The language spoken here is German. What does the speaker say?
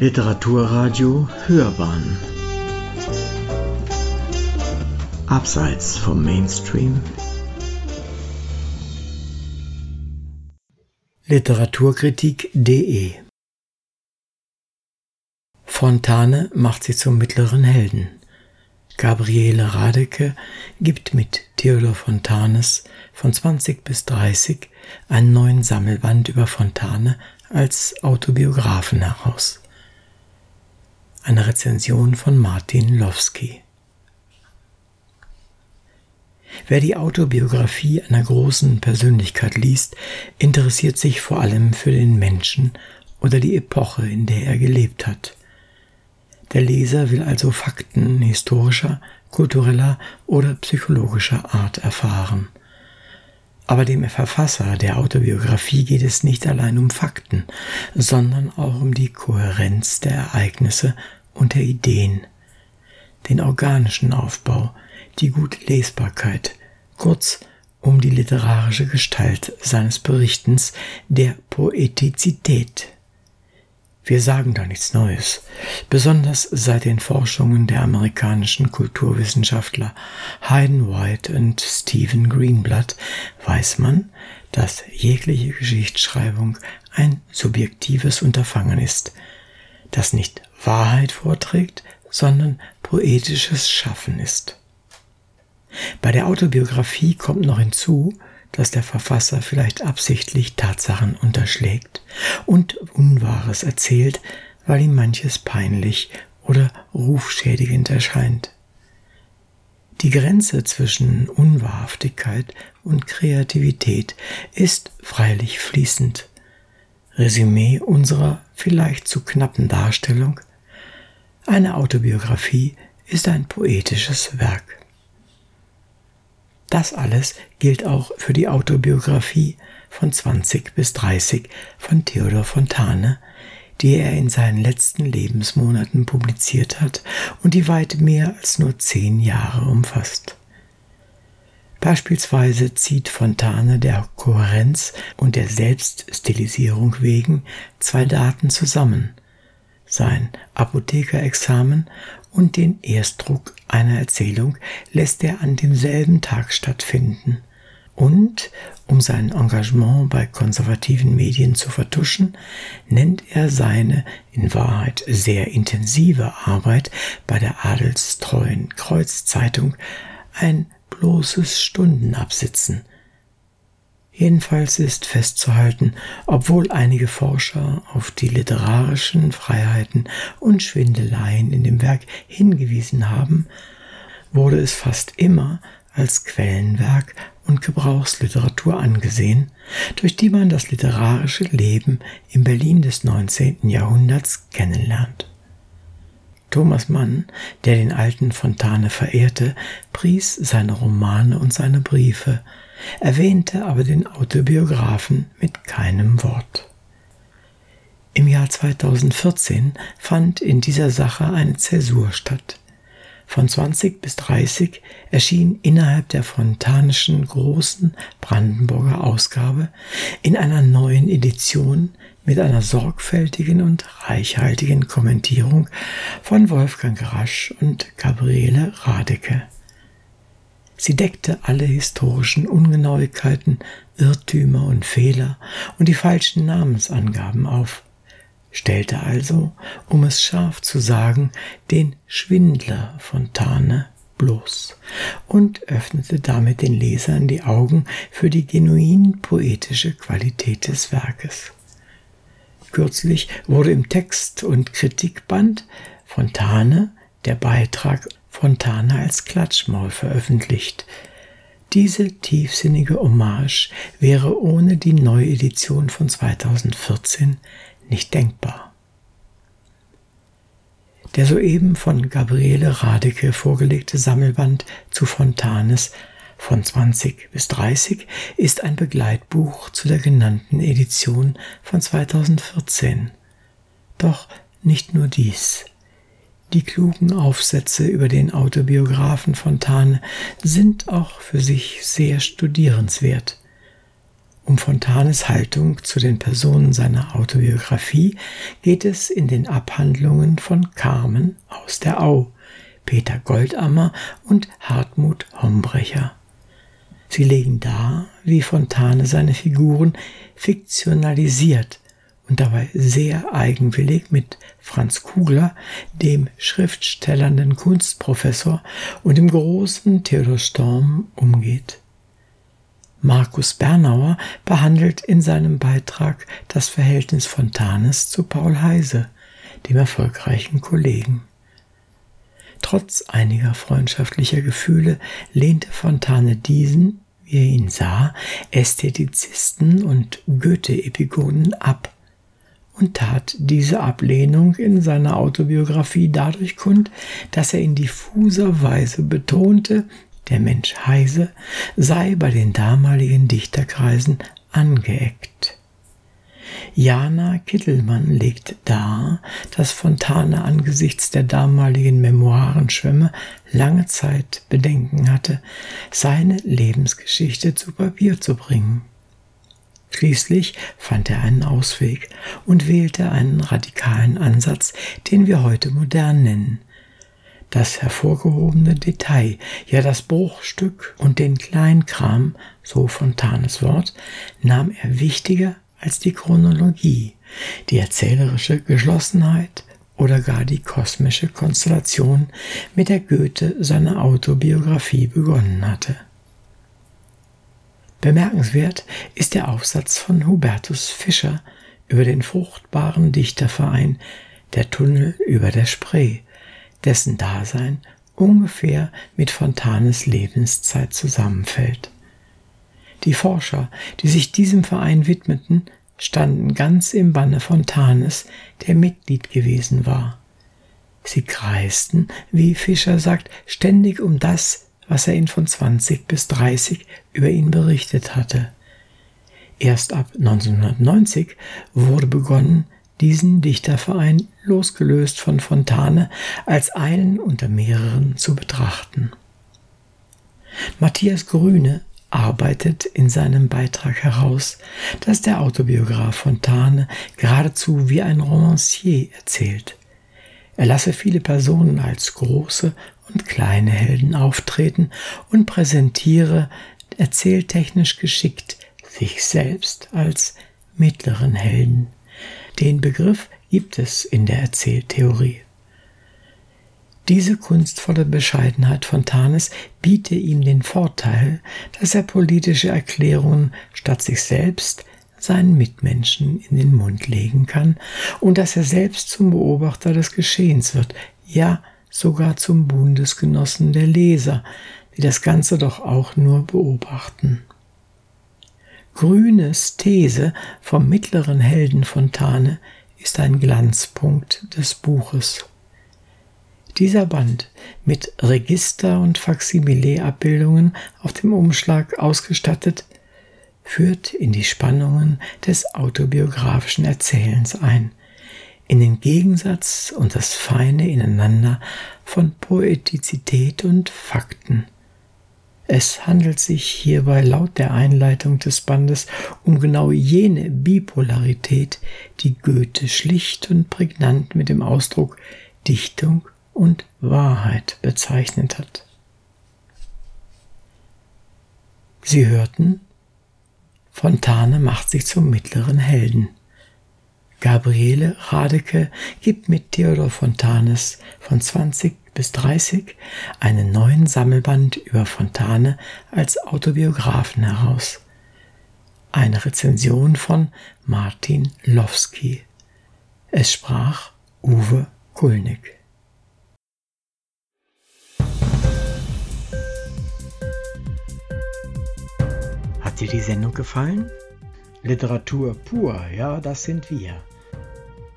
Literaturradio Hörbahn Abseits vom Mainstream Literaturkritik.de Fontane macht sie zum mittleren Helden. Gabriele Radeke gibt mit Theodor Fontanes von 20 bis 30 einen neuen Sammelband über Fontane als Autobiographen heraus. Eine Rezension von Martin Lowski. Wer die Autobiografie einer großen Persönlichkeit liest, interessiert sich vor allem für den Menschen oder die Epoche, in der er gelebt hat. Der Leser will also Fakten historischer, kultureller oder psychologischer Art erfahren. Aber dem Verfasser der Autobiografie geht es nicht allein um Fakten, sondern auch um die Kohärenz der Ereignisse und der Ideen, den organischen Aufbau, die gute Lesbarkeit, kurz um die literarische Gestalt seines Berichtens, der Poetizität. Wir sagen da nichts Neues. Besonders seit den Forschungen der amerikanischen Kulturwissenschaftler Hayden White und Stephen Greenblatt weiß man, dass jegliche Geschichtsschreibung ein subjektives Unterfangen ist, das nicht Wahrheit vorträgt, sondern poetisches Schaffen ist. Bei der Autobiografie kommt noch hinzu, dass der Verfasser vielleicht absichtlich Tatsachen unterschlägt und Unwahres erzählt, weil ihm manches peinlich oder rufschädigend erscheint. Die Grenze zwischen Unwahrhaftigkeit und Kreativität ist freilich fließend. Resümee unserer vielleicht zu knappen Darstellung Eine Autobiografie ist ein poetisches Werk. Das alles gilt auch für die Autobiografie von 20 bis 30 von Theodor Fontane, die er in seinen letzten Lebensmonaten publiziert hat und die weit mehr als nur zehn Jahre umfasst. Beispielsweise zieht Fontane der Kohärenz und der Selbststilisierung wegen zwei Daten zusammen, sein Apothekerexamen und den Erstdruck einer Erzählung lässt er an demselben Tag stattfinden. Und, um sein Engagement bei konservativen Medien zu vertuschen, nennt er seine in Wahrheit sehr intensive Arbeit bei der adelstreuen Kreuzzeitung ein bloßes Stundenabsitzen – Jedenfalls ist festzuhalten, obwohl einige Forscher auf die literarischen Freiheiten und Schwindeleien in dem Werk hingewiesen haben, wurde es fast immer als Quellenwerk und Gebrauchsliteratur angesehen, durch die man das literarische Leben im Berlin des 19. Jahrhunderts kennenlernt. Thomas Mann, der den alten Fontane verehrte, pries seine Romane und seine Briefe, erwähnte aber den Autobiographen mit keinem Wort. Im Jahr 2014 fand in dieser Sache eine Zäsur statt. Von 20 bis 30 erschien innerhalb der fontanischen großen Brandenburger Ausgabe in einer neuen Edition mit einer sorgfältigen und reichhaltigen Kommentierung von Wolfgang Rasch und Gabriele Radeke. Sie deckte alle historischen Ungenauigkeiten, Irrtümer und Fehler und die falschen Namensangaben auf, stellte also, um es scharf zu sagen, den Schwindler Fontane bloß und öffnete damit den Lesern die Augen für die genuin poetische Qualität des Werkes. Kürzlich wurde im Text- und Kritikband Fontane der Beitrag Fontane als Klatschmaul veröffentlicht. Diese tiefsinnige Hommage wäre ohne die Neuedition von 2014 nicht denkbar. Der soeben von Gabriele Radeke vorgelegte Sammelband zu Fontanes von 20 bis 30 ist ein Begleitbuch zu der genannten Edition von 2014. Doch nicht nur dies. Die klugen Aufsätze über den Autobiographen Fontane sind auch für sich sehr studierenswert. Um Fontanes Haltung zu den Personen seiner Autobiografie geht es in den Abhandlungen von Carmen aus der Au, Peter Goldammer und Hartmut Hombrecher. Sie legen dar, wie Fontane seine Figuren fiktionalisiert und dabei sehr eigenwillig mit Franz Kugler, dem schriftstellernden Kunstprofessor, und dem großen Theodor Storm umgeht. Markus Bernauer behandelt in seinem Beitrag das Verhältnis Fontanes zu Paul Heise, dem erfolgreichen Kollegen. Trotz einiger freundschaftlicher Gefühle lehnte Fontane diesen, wie er ihn sah, Ästhetizisten und Goethe-Epigonen ab und tat diese Ablehnung in seiner Autobiografie dadurch kund, dass er in diffuser Weise betonte, der Mensch Heise sei bei den damaligen Dichterkreisen angeeckt. Jana Kittelmann legt dar, dass Fontane angesichts der damaligen Memoirenschwemme lange Zeit Bedenken hatte, seine Lebensgeschichte zu Papier zu bringen. Schließlich fand er einen Ausweg und wählte einen radikalen Ansatz, den wir heute modern nennen. Das hervorgehobene Detail, ja das Bruchstück und den Kleinkram, so Fontanes Wort, nahm er wichtiger als die Chronologie, die erzählerische Geschlossenheit oder gar die kosmische Konstellation, mit der Goethe seine Autobiografie begonnen hatte. Bemerkenswert ist der Aufsatz von Hubertus Fischer über den fruchtbaren Dichterverein Der Tunnel über der Spree, dessen Dasein ungefähr mit Fontanes Lebenszeit zusammenfällt. Die Forscher, die sich diesem Verein widmeten, standen ganz im Banne Fontanes, der Mitglied gewesen war. Sie kreisten, wie Fischer sagt, ständig um das, was er ihnen von 20 bis 30 über ihn berichtet hatte. Erst ab 1990 wurde begonnen, diesen Dichterverein losgelöst von Fontane als einen unter mehreren zu betrachten. Matthias Grüne arbeitet in seinem Beitrag heraus, dass der Autobiograf Fontane geradezu wie ein Romancier erzählt. Er lasse viele Personen als große und kleine Helden auftreten und präsentiere erzähltechnisch geschickt sich selbst als mittleren Helden. Den Begriff gibt es in der Erzähltheorie. Diese kunstvolle Bescheidenheit Fontanes biete ihm den Vorteil, dass er politische Erklärungen statt sich selbst seinen Mitmenschen in den Mund legen kann und dass er selbst zum Beobachter des Geschehens wird, ja sogar zum Bundesgenossen der Leser, die das Ganze doch auch nur beobachten. Grünes These vom mittleren Helden Fontane ist ein Glanzpunkt des Buches. Dieser Band mit Register- und Faksimile-Abbildungen auf dem Umschlag ausgestattet, führt in die Spannungen des autobiografischen Erzählens ein – in den Gegensatz und das feine Ineinander von Poetizität und Fakten. Es handelt sich hierbei laut der Einleitung des Bandes um genau jene Bipolarität, die Goethe schlicht und prägnant mit dem Ausdruck Dichtung und Wahrheit bezeichnet hat. Sie hörten, Fontane macht sich zum mittleren Helden. Gabriele Radeke gibt mit Theodor Fontanes von 20 bis 30 einen neuen Sammelband über Fontane als Autobiographen heraus. Eine Rezension von Martin Lowski. Es sprach Uwe Kulnig. Hat dir die Sendung gefallen? Literatur pur, ja, das sind wir